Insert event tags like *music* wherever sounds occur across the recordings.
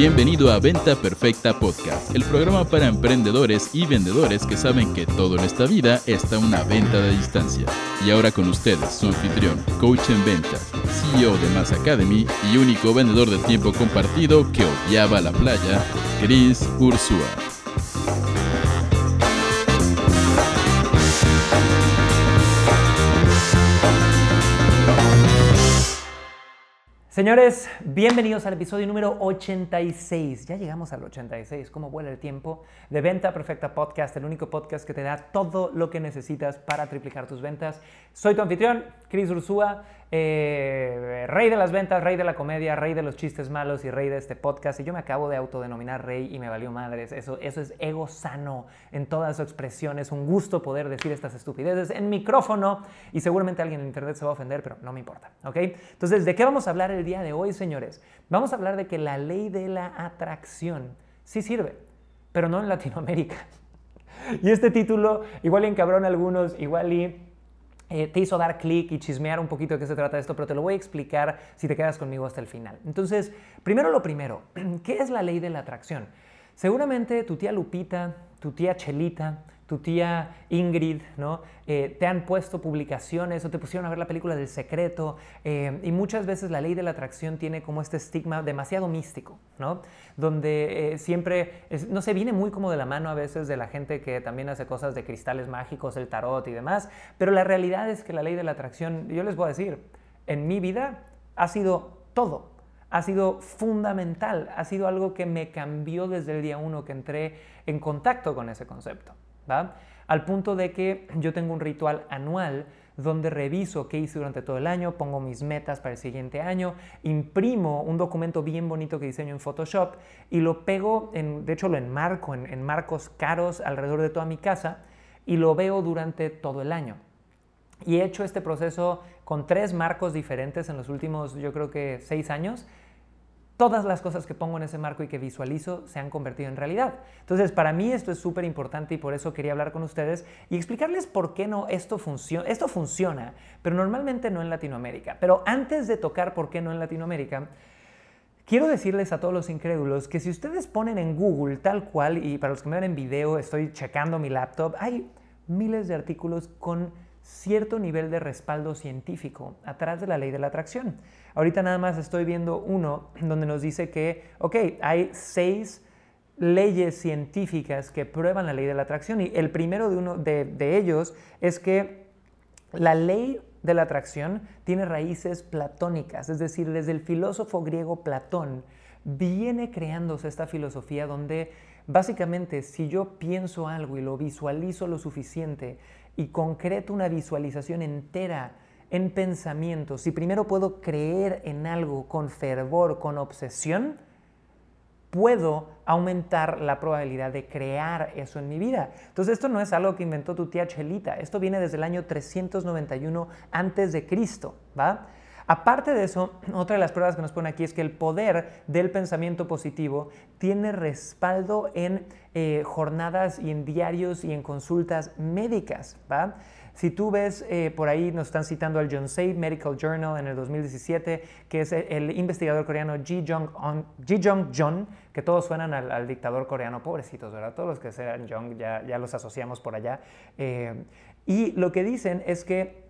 Bienvenido a Venta Perfecta Podcast, el programa para emprendedores y vendedores que saben que todo en esta vida está una venta de distancia. Y ahora con ustedes, su anfitrión, coach en ventas, CEO de Mass Academy y único vendedor de tiempo compartido que odiaba la playa, Chris Ursúa. Señores, bienvenidos al episodio número 86. Ya llegamos al 86, cómo vuela el tiempo. De Venta Perfecta Podcast, el único podcast que te da todo lo que necesitas para triplicar tus ventas. Soy tu anfitrión, Chris Ursúa, eh, rey de las ventas, rey de la comedia, rey de los chistes malos y rey de este podcast. Y yo me acabo de autodenominar rey y me valió madres. Eso, eso es ego sano en toda su expresión. Es un gusto poder decir estas estupideces en micrófono y seguramente alguien en internet se va a ofender, pero no me importa. ¿ok? Entonces, ¿de qué vamos a hablar el día de hoy, señores? Vamos a hablar de que la ley de la atracción sí sirve, pero no en Latinoamérica. *laughs* Y este título, igual y encabrona a algunos, igual y eh, te hizo dar clic y chismear un poquito de qué se trata esto, pero te lo voy a explicar si te quedas conmigo hasta el final. Entonces, primero lo primero, *clears throat* ¿qué es la ley de la atracción? Seguramente tu tía Lupita, tu tía Chelita, tu tía Ingrid, ¿no? Eh, te han puesto publicaciones o te pusieron a ver la película del secreto eh, y muchas veces la ley de la atracción tiene como este estigma demasiado místico, ¿no? Donde eh, siempre, no sé, viene muy como de la mano a veces de la gente que también hace cosas de cristales mágicos, el tarot y demás, pero la realidad es que la ley de la atracción, yo les voy a decir, en mi vida ha sido todo, ha sido fundamental, ha sido algo que me cambió desde el día uno que entré en contacto con ese concepto. Al punto de que yo tengo un ritual anual donde reviso qué hice durante todo el año, pongo mis metas para el siguiente año, imprimo un documento bien bonito que diseño en Photoshop y lo pego, en, de hecho lo enmarco en, en marcos caros alrededor de toda mi casa y lo veo durante todo el año. Y he hecho este proceso con tres marcos diferentes en los últimos, yo creo que seis años, todas las cosas que pongo en ese marco y que visualizo se han convertido en realidad. Entonces, para mí esto es súper importante y por eso quería hablar con ustedes y explicarles por qué no esto funciona. Esto funciona, pero normalmente no en Latinoamérica. Pero antes de tocar por qué no en Latinoamérica, Quiero decirles a todos los incrédulos que si ustedes ponen en Google tal cual, y para los que me ven en video, estoy checando mi laptop, hay miles de artículos con cierto nivel de respaldo científico atrás de la ley de la atracción. Ahorita nada más estoy viendo uno donde nos dice que, ok, hay seis leyes científicas que prueban la ley de la atracción y el primero de, uno de, ellos es que la ley de la atracción tiene raíces platónicas, es decir, desde el filósofo griego Platón viene creándose esta filosofía donde básicamente si yo pienso algo y lo visualizo lo suficiente y concreto una visualización entera en pensamiento, si primero puedo creer en algo con fervor, con obsesión, puedo aumentar la probabilidad de crear eso en mi vida. Entonces esto no es algo que inventó tu tía Chelita, esto viene desde el año 391 antes de Cristo, ¿va? Aparte de eso, otra de las pruebas que nos pone aquí es que el poder del pensamiento positivo tiene respaldo en eh, jornadas y en diarios y en consultas médicas, ¿va? Si tú ves, eh, por ahí nos están citando al Jonsei Medical Journal en el 2017, que es el investigador coreano Ji Jong, Jong que todos suenan al, dictador coreano, pobrecitos, ¿verdad? Todos los que sean Jong ya, ya los asociamos por allá. Eh, y lo que dicen es que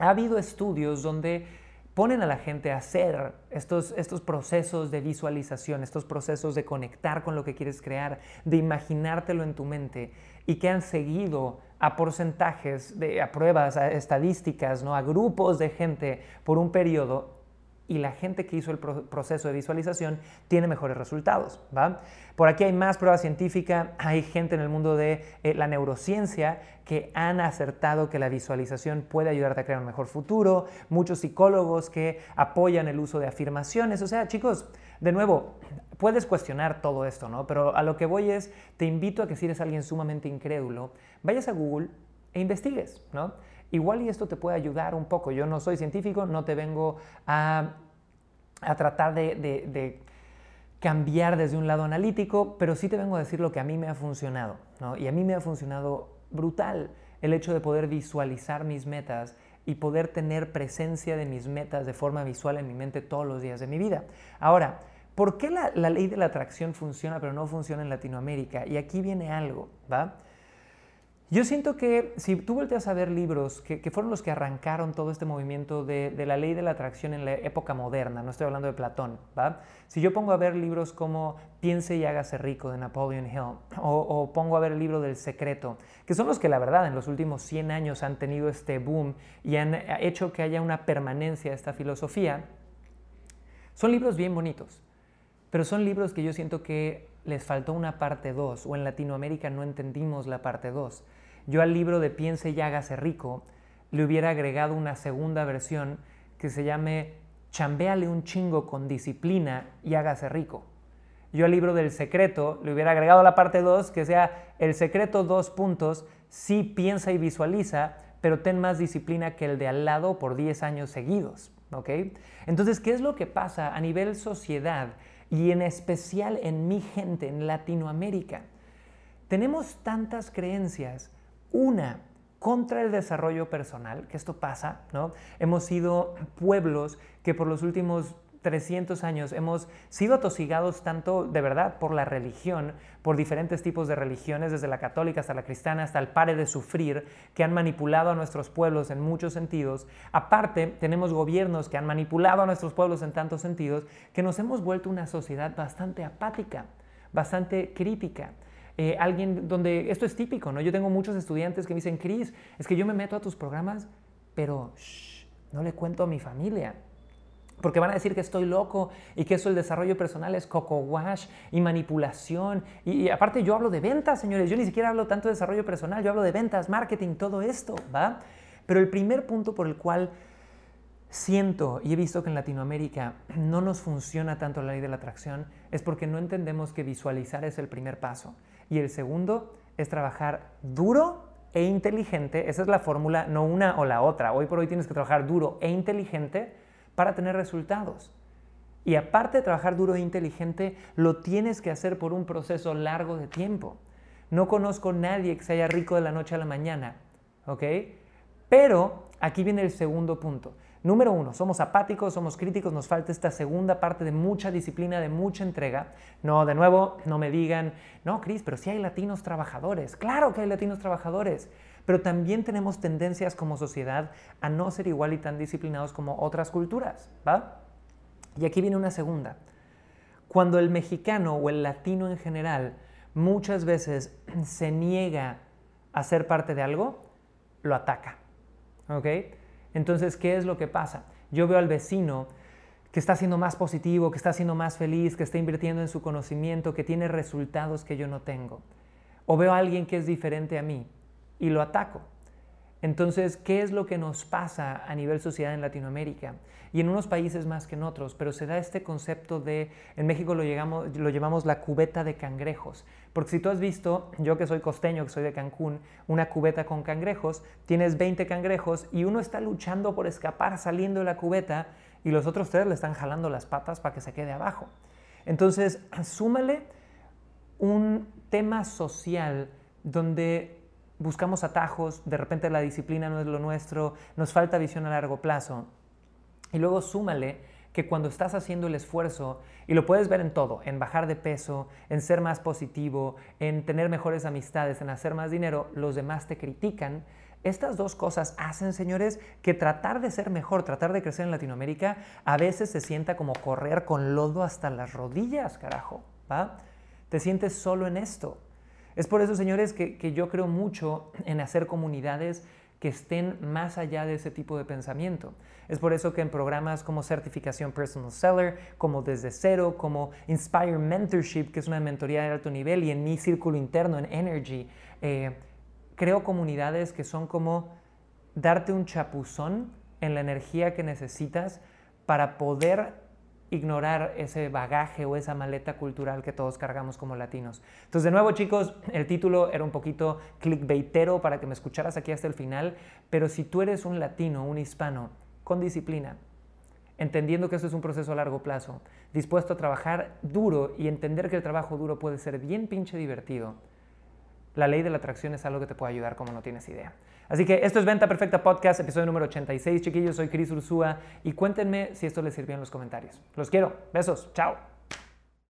ha habido estudios donde ponen a la gente a hacer estos, estos procesos de visualización, estos procesos de conectar con lo que quieres crear, de imaginártelo en tu mente y que han seguido a porcentajes, de, a pruebas, a estadísticas, ¿no? a grupos de gente por un periodo y la gente que hizo el proceso de visualización tiene mejores resultados. ¿va? Por aquí hay más prueba científica, hay gente en el mundo de eh, la neurociencia que han acertado que la visualización puede ayudarte a crear un mejor futuro, muchos psicólogos que apoyan el uso de afirmaciones, o sea, chicos, de nuevo, puedes cuestionar todo esto, ¿no? Pero a lo que voy es, te invito a que si eres alguien sumamente incrédulo, vayas a Google e investigues, ¿no? Igual y esto te puede ayudar un poco. Yo no soy científico, no te vengo a, tratar de, cambiar desde un lado analítico, pero sí te vengo a decir lo que a mí me ha funcionado. Y a mí me ha funcionado brutal el hecho de poder visualizar mis metas y poder tener presencia de mis metas de forma visual en mi mente todos los días de mi vida. Ahora, ¿Por qué la, la ley de la atracción funciona pero no funciona en Latinoamérica? Y aquí viene algo, ¿va? Yo siento que si tú volteas a ver libros que, fueron los que arrancaron todo este movimiento de, la ley de la atracción en la época moderna, no estoy hablando de Platón, ¿va? Si yo pongo a ver libros como Piense y hágase rico de Napoleon Hill, o, pongo a ver el libro del secreto, que son los que la verdad en los últimos 100 años han tenido este boom y han hecho que haya una permanencia de esta filosofía, son libros bien bonitos, pero son libros que yo siento que les faltó una parte 2, o en Latinoamérica no entendimos la parte 2. Yo al libro de Piense y hágase rico le hubiera agregado una segunda versión que se llame Chambéale un chingo con disciplina y hágase rico. Yo al libro del secreto le hubiera agregado la parte 2 que sea el secreto dos puntos, sí piensa y visualiza, pero ten más disciplina que el de al lado por 10 años seguidos. Entonces, ¿qué es lo que pasa a nivel sociedad y en especial en mi gente, en Latinoamérica? Tenemos tantas creencias una, contra el desarrollo personal, que esto pasa, ¿no? Hemos sido pueblos que por los últimos 300 años hemos sido atosigados tanto de verdad por la religión, por diferentes tipos de religiones, desde la católica hasta la cristiana, hasta el pare de sufrir, que han manipulado a nuestros pueblos en muchos sentidos. Aparte, tenemos gobiernos que han manipulado a nuestros pueblos en tantos sentidos, que nos hemos vuelto una sociedad bastante apática, bastante crítica. Eh, alguien donde esto es típico, ¿no? Yo tengo muchos estudiantes que me dicen, Cris, es que yo me meto a tus programas, pero no le cuento a mi familia. Porque van a decir que estoy loco y que eso el desarrollo personal es coco wash y manipulación. Y, aparte yo hablo de ventas, señores. Yo ni siquiera hablo tanto de desarrollo personal. Yo hablo de ventas, marketing, todo esto, ¿va? Pero el primer punto por el cual siento y he visto que en Latinoamérica no nos funciona tanto la ley de la atracción es porque no entendemos que visualizar es el primer paso. Y el segundo es trabajar duro e inteligente. Esa es la fórmula, no una o la otra. Hoy por hoy tienes que trabajar duro e inteligente para tener resultados. Y aparte de trabajar duro e inteligente, lo tienes que hacer por un proceso largo de tiempo. No conozco a nadie que se haya rico de la noche a la mañana. Pero aquí viene el segundo punto. Número uno, somos apáticos, somos críticos, nos falta esta segunda parte de mucha disciplina, de mucha entrega. No, de nuevo, no me digan, no, Cris, pero sí hay latinos trabajadores. Claro que hay latinos trabajadores, pero también tenemos tendencias como sociedad a no ser igual y tan disciplinados como otras culturas, ¿va? Y aquí viene una segunda. Cuando el mexicano o el latino en general muchas veces *clears throat* se niega a ser parte de algo, lo ataca, ¿ok? Entonces, ¿qué es lo que pasa? Yo veo al vecino que está siendo más positivo, que está siendo más feliz, que está invirtiendo en su conocimiento, que tiene resultados que yo no tengo. O veo a alguien que es diferente a mí y lo ataco. Entonces, ¿qué es lo que nos pasa a nivel sociedad en Latinoamérica? Y en unos países más que en otros, pero se da este concepto de, en México lo, llegamos, llamamos la cubeta de cangrejos. Porque si tú has visto, yo que soy costeño, que soy de Cancún, una cubeta con cangrejos, tienes 20 cangrejos y uno está luchando por escapar saliendo de la cubeta y los otros tres le están jalando las patas para que se quede abajo. Entonces, *clears throat* súmale un tema social donde buscamos atajos, de repente la disciplina no es lo nuestro, nos falta visión a largo plazo. Y luego súmale que cuando estás haciendo el esfuerzo, y lo puedes ver en todo, en bajar de peso, en ser más positivo, en tener mejores amistades, en hacer más dinero, los demás te critican. Estas dos cosas hacen, señores, que tratar de ser mejor, tratar de crecer en Latinoamérica, a veces se sienta como correr con lodo hasta las rodillas, carajo, ¿va? Te sientes solo en esto. Es por eso, señores, que, yo creo mucho en hacer comunidades que estén más allá de ese tipo de pensamiento. Es por eso que en programas como Certificación Personal Seller, como Desde Cero, como Inspire Mentorship, que es una mentoría de alto nivel, y en mi círculo interno, en Energy, eh, creo comunidades que son como darte un chapuzón en la energía que necesitas para poder ignorar ese bagaje o esa maleta cultural que todos cargamos como latinos. Entonces, de nuevo, chicos, el título era un poquito clickbaitero para que me escucharas aquí hasta el final, pero si tú eres un latino, un hispano, con disciplina, entendiendo que esto es un proceso a largo plazo, dispuesto a trabajar duro y entender que el trabajo duro puede ser bien pinche divertido, la ley de la atracción es algo que te puede ayudar como no tienes idea. Así que esto es Venta Perfecta Podcast, episodio número 86, chiquillos. Soy Cris Ursúa y cuéntenme si esto les sirvió en los comentarios. Los quiero. Besos. Chao.